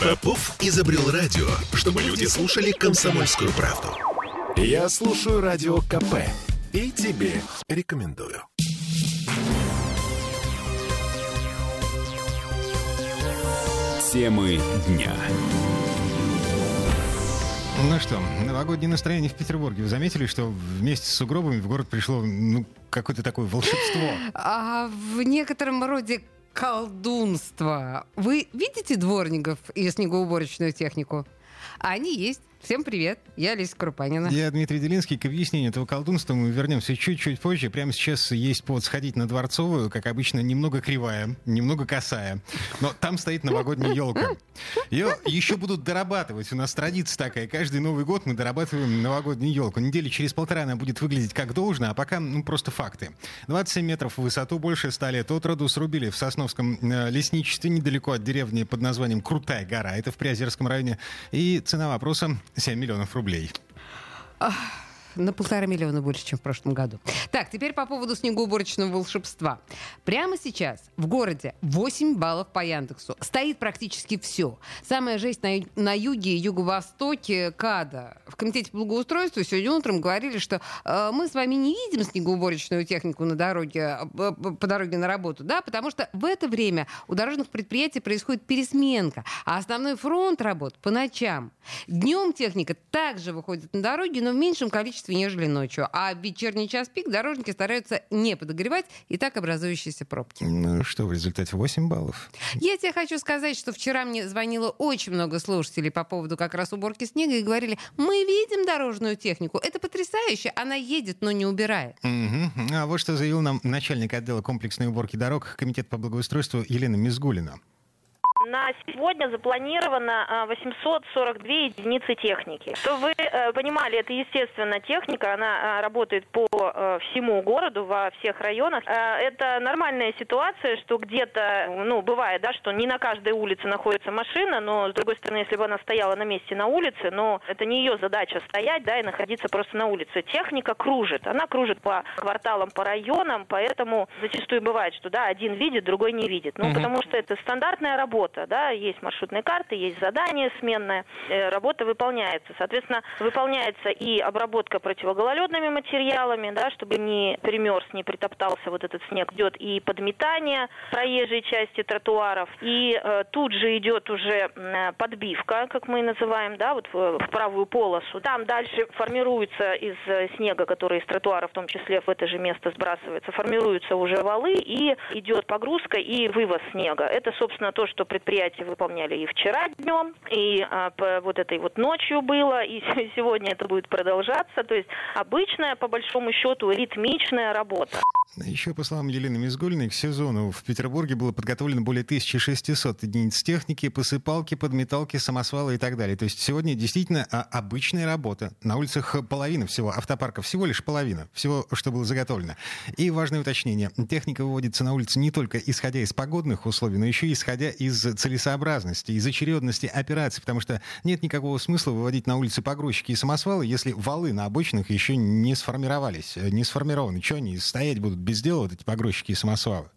Попов изобрел радио, чтобы люди слушали комсомольскую правду. Я слушаю радио КП и тебе рекомендую. Темы дня. Ну что, новогоднее настроение в Петербурге. Вы заметили, что вместе с сугробами в город пришло ну, какое-то такое волшебство? А в некотором роде колдунство. Вы видите дворников и снегоуборочную технику? Они есть. Всем привет, я Лиза Крупанина. Я Дмитрий Делинский. К объяснению этого колдунства мы вернемся чуть-чуть позже. Прямо сейчас есть повод сходить на Дворцовую, как обычно, немного кривая, немного косая. Но там стоит новогодняя елка. Ее еще будут дорабатывать. У нас традиция такая. Каждый Новый год мы дорабатываем новогоднюю елку. Недели через полтора она будет выглядеть как должно, а пока ну, просто факты. 27 метров в высоту, больше 100 лет от роду срубили в Сосновском э, лесничестве, недалеко от деревни под названием Крутая гора. Это в Приозерском районе. И цена вопроса 7 миллионов рублей. На полтора миллиона больше, чем в прошлом году. Так, теперь по поводу снегоуборочного волшебства. Прямо сейчас в городе 8 баллов по Яндексу. Стоит практически все. Самая жесть на, на юге и юго-востоке Када. В комитете благоустройства сегодня утром говорили, что э, мы с вами не видим снегоуборочную технику на дороге, э, по дороге на работу, да, потому что в это время у дорожных предприятий происходит пересменка, а основной фронт работ по ночам. Днем техника также выходит на дороги, но в меньшем количестве количестве, нежели ночью. А в вечерний час пик дорожники стараются не подогревать и так образующиеся пробки. Ну что, в результате 8 баллов? Я тебе хочу сказать, что вчера мне звонило очень много слушателей по поводу как раз уборки снега и говорили, мы видим дорожную технику, это потрясающе, она едет, но не убирает. Угу. А вот что заявил нам начальник отдела комплексной уборки дорог Комитет по благоустройству Елена Мизгулина. На сегодня запланировано 842 а, единицы техники. Чтобы вы э, понимали, это естественно техника, она а, работает по э, всему городу, во всех районах. Э, это нормальная ситуация, что где-то, ну, бывает, да, что не на каждой улице находится машина, но, с другой стороны, если бы она стояла на месте на улице, но это не ее задача стоять, да, и находиться просто на улице. Техника кружит, она кружит по кварталам, по районам, поэтому зачастую бывает, что, да, один видит, другой не видит. Ну, угу. потому что это стандартная работа работа, да, есть маршрутные карты, есть задание сменное, э, работа выполняется. Соответственно, выполняется и обработка противогололедными материалами, да, чтобы не примерз, не притоптался вот этот снег, идет и подметание проезжей части тротуаров, и э, тут же идет уже подбивка, как мы называем, да, вот в, в правую полосу. Там дальше формируется из э, снега, который из тротуара в том числе в это же место сбрасывается, формируются уже валы, и идет погрузка и вывоз снега. Это, собственно, то, что предприятия выполняли и вчера днем, и а, по вот этой вот ночью было, и сегодня это будет продолжаться. То есть обычная, по большому счету, ритмичная работа. Еще, по словам Елены Мизгульной, к сезону в Петербурге было подготовлено более 1600 единиц техники, посыпалки, подметалки, самосвалы и так далее. То есть сегодня действительно а, обычная работа. На улицах половина всего, автопарка всего лишь половина всего, что было заготовлено. И важное уточнение. Техника выводится на улицы не только исходя из погодных условий, но еще и исходя из целесообразности, из очередности операций, потому что нет никакого смысла выводить на улицы погрузчики и самосвалы, если валы на обочинах еще не сформировались, не сформированы. Что они стоять будут без дела, вот эти погрузчики и самосвалы.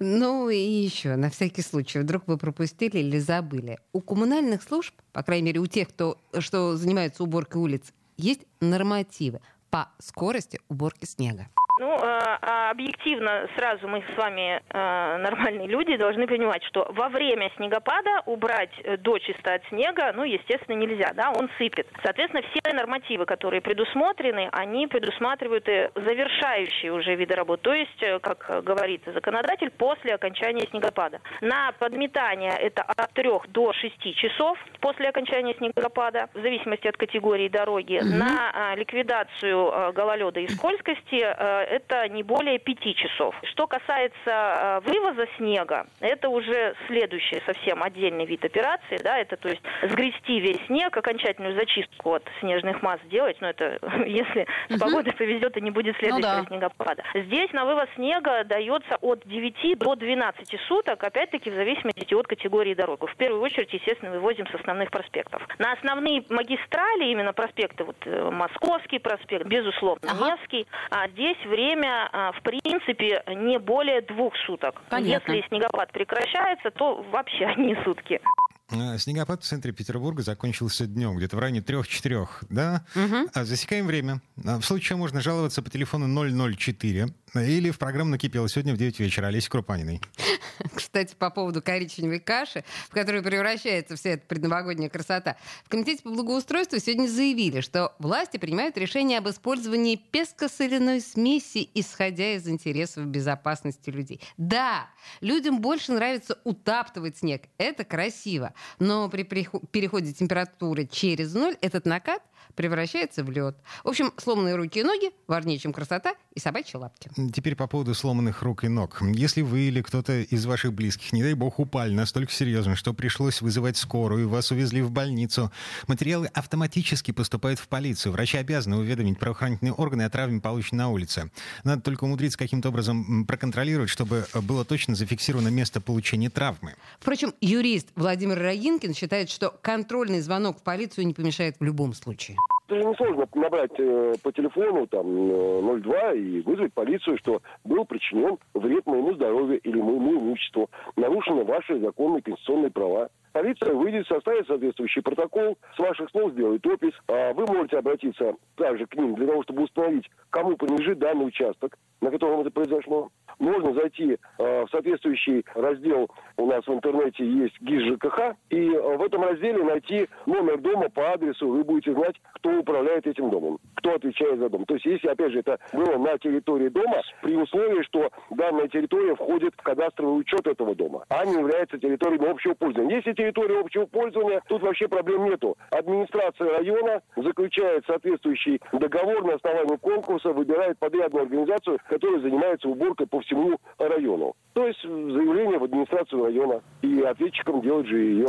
Ну и еще, на всякий случай, вдруг вы пропустили или забыли. У коммунальных служб, по крайней мере у тех, кто что занимается уборкой улиц, есть нормативы по скорости уборки снега. Ну, э, а объективно сразу мы с вами э, нормальные люди должны понимать, что во время снегопада убрать э, до чисто от снега, ну, естественно, нельзя, да, он сыпет. Соответственно, все нормативы, которые предусмотрены, они предусматривают и завершающие уже виды работ, то есть, как говорит законодатель, после окончания снегопада. На подметание это от 3 до 6 часов после окончания снегопада, в зависимости от категории дороги. Mm-hmm. На ликвидацию гололеда и скользкости это не более пяти часов. Что касается э, вывоза снега, это уже следующий совсем отдельный вид операции, да, это то есть сгрести весь снег, окончательную зачистку от снежных масс сделать, но это если с погодой повезет и не будет следующего ну, да. снегопада. Здесь на вывоз снега дается от 9 до 12 суток, опять-таки в зависимости от категории дорог. В первую очередь, естественно, вывозим с основных проспектов. На основные магистрали, именно проспекты, вот э, Московский проспект, безусловно, ага. Невский, а здесь в время, а, в принципе, не более двух суток. Понятно. Если снегопад прекращается, то вообще одни сутки. А, снегопад в центре Петербурга закончился днем, где-то в районе 3-4, да? А, Засекаем время. А, В случае чего можно жаловаться по телефону 004 или в программу «Накипело» сегодня в 9 вечера Олеси Крупаниной. Кстати, по поводу коричневой каши, в которую превращается вся эта предновогодняя красота. В Комитете по благоустройству сегодня заявили, что власти принимают решение об использовании песко-соляной смеси, исходя из интересов безопасности людей. Да, людям больше нравится утаптывать снег. Это красиво. Но при переходе температуры через ноль этот накат превращается в лед. В общем, сломанные руки и ноги важнее, чем красота и собачьи лапки. Теперь по поводу сломанных рук и ног. Если вы или кто-то из ваших близких, не дай бог, упали настолько серьезно, что пришлось вызывать скорую, вас увезли в больницу, материалы автоматически поступают в полицию. Врачи обязаны уведомить правоохранительные органы о травме, полученной на улице. Надо только умудриться каким-то образом проконтролировать, чтобы э, было точно зафиксировано место получения травмы. Впрочем, юрист Владимир Рогинкин считает, что контрольный звонок в полицию не помешает в любом случае. Это же несложно набрать э, по телефону там э, 02 и вызвать полицию, что был причинен вред моему здоровью или моему имуществу, нарушены ваши законные конституционные права. Полиция выйдет, составит соответствующий протокол, с ваших слов сделает опись. А вы можете обратиться также к ним для того, чтобы установить, кому принадлежит данный участок, на котором это произошло. Можно зайти э, в соответствующий раздел у нас в интернете есть ГИС ЖКХ, и э, в этом разделе найти номер дома по адресу, вы будете знать, кто управляет этим домом, кто отвечает за дом. То есть, если, опять же, это было на территории дома, при условии, что данная территория входит в кадастровый учет этого дома, а не является территорией общего пользования. Если территория общего пользования, тут вообще проблем нету. Администрация района заключает соответствующий договор на основании конкурса, выбирает подрядную организацию, которая занимается уборкой по всему району. То есть заявление в администрацию района. И ответчиком делать же ее.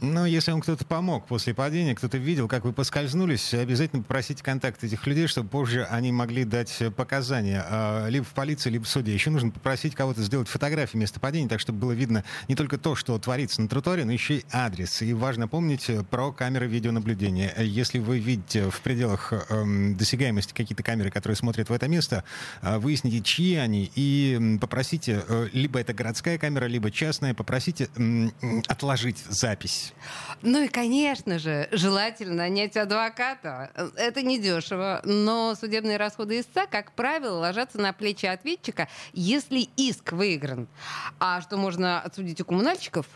Но если вам кто-то помог после падения, кто-то видел, как вы поскользнулись, обязательно попросите контакт этих людей, чтобы позже они могли дать показания а, либо в полиции, либо в суде. Еще нужно попросить кого-то сделать фотографии места падения, так чтобы было видно не только то, что творится на тротуаре, но еще и адрес. И важно помнить э, про камеры видеонаблюдения. Если вы видите в пределах эм, досягаемости какие-то камеры, которые смотрят в это место, э, выясните, чьи они, и попросите, э, либо это городская камера, либо частная, попросите отложить запись. Ну и, конечно же, желательно нанять адвоката. Это недешево, но судебные расходы истца, как правило, ложатся на плечи ответчика, если иск выигран. А что можно отсудить у коммунальщиков?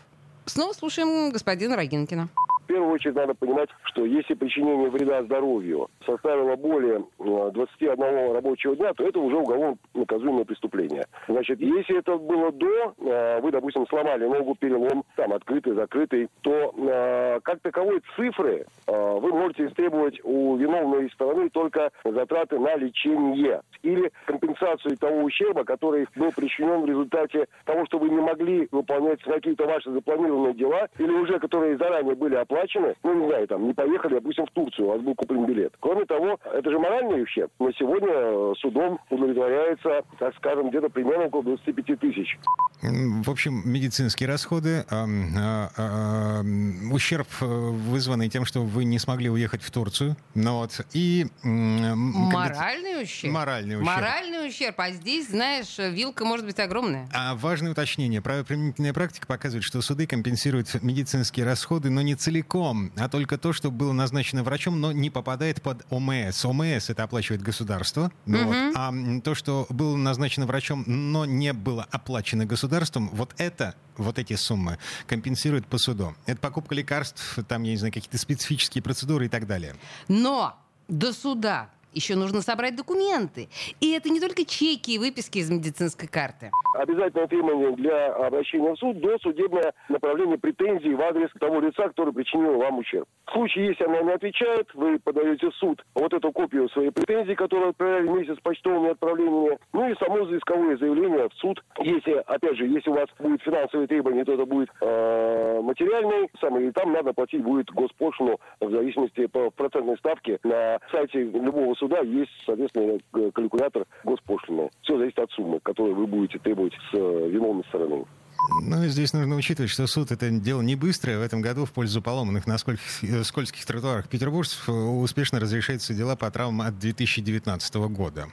Снова слушаем господина Рогинкина. Первую очередь надо понимать, что если причинение вреда здоровью составило более э, 21 рабочего дня, то это уже уголовно наказуемое преступление. Значит, если это было до, э, вы, допустим, сломали ногу, перелом, там, открытый, закрытый, то э, как таковой цифры э, вы можете истребовать у виновной стороны только затраты на лечение или компенсацию того ущерба, который был причинен в результате того, что вы не могли выполнять какие-то ваши запланированные дела, или уже которые заранее были оплачены, ну, не знаю, там, не поехали, допустим, в Турцию, у вас был куплен билет. Кроме того, это же моральный ущерб. Но сегодня э, судом удовлетворяется, так скажем, где-то примерно около 25 тысяч. В общем, медицинские расходы, а, а, ам, ущерб, э, вызванный тем, что вы не смогли уехать в Турцию, ну вот, и... Моральный ущерб? Моральный ущерб. Моральный ущерб. А здесь, знаешь, вилка может быть огромная. А важное уточнение. Правоприменительная практика показывает, что суды компенсируют медицинские расходы, но не целиком, а только то, что было назначено врачом, но не попадает под ОМС. ОМС это оплачивает государство. Ну вот. А то, что было назначено врачом, но не было оплачено государством, вот это, вот эти суммы компенсирует по суду. Это покупка лекарств, там, я не знаю, какие-то специфические процедуры и так далее. Но до суда еще нужно собрать документы. И это не только чеки и выписки из медицинской карты. Обязательное требование для обращения в суд до судебное направление претензий в адрес того лица, который причинил вам ущерб. В случае, если она не отвечает, вы подаете в суд вот эту копию своей претензии, которую отправляли с почтовыми отправлениями, ну и само исковое заявление в суд. Если, опять же, если у вас будет финансовые требования, то это будет э, материальный, самый, и там надо платить будет госпошлину в зависимости по процентной ставке. На сайте любого суда есть, соответственно, калькулятор госпошлины. Все зависит от суммы, которую вы будете требовать с э, виновной стороны. Ну, здесь нужно учитывать, что суд — это дело не быстрое. В этом году в пользу поломанных на скольких, э, скользких тротуарах петербуржцев э, успешно разрешаются дела по травмам от 2019 года.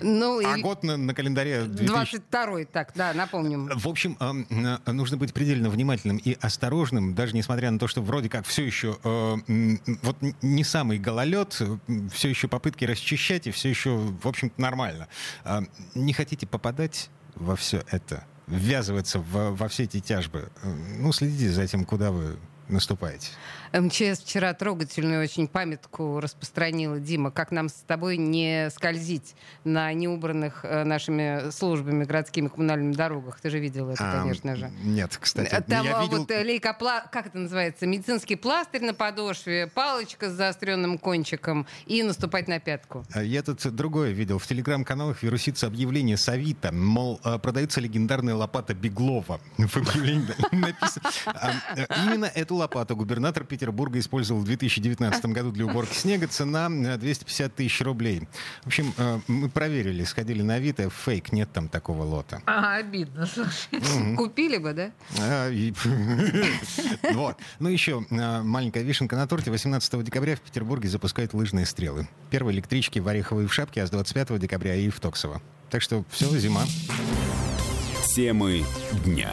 Ну, а и год на, на календаре 2000... 22-й, так, да, напомним. В общем, э, нужно быть предельно внимательным и осторожным, даже несмотря на то, что вроде как все еще вот не самый гололед, все еще попытки расчищать, и все еще, в общем-то, нормально. Не хотите попадать во все это, ввязываться в- во все эти тяжбы, э, ну, следите за тем, куда вы наступаете. МЧС вчера трогательную очень памятку распространила, Дима, как нам с тобой не скользить на неубранных э, нашими службами городскими коммунальными дорогах. Ты же видел это, А, конечно же. Нет, кстати. Там я а, видел... вот э, лейкопла... как это называется, медицинский пластырь на подошве, палочка с заостренным кончиком и наступать на пятку. Я тут другое видел. В телеграм-каналах вирусится объявление с Авито. Мол, продается легендарная лопата Беглова. В объявлении написано. Э, Именно эту лопату губернатор Петербурга использовал в 2019 году для уборки снега. Цена э, 250 тысяч рублей. В общем, э, мы проверили, сходили на Авито. Фейк, нет там такого лота. А, обидно, слушай. Купили бы, да? А, Вот. Ну, еще а, маленькая вишенка на торте. 18 декабря в Петербурге запускают лыжные стрелы. Первые электрички в Орехово и в Шапке, а с 25 декабря и в Токсово. Так что все, зима. Темы дня.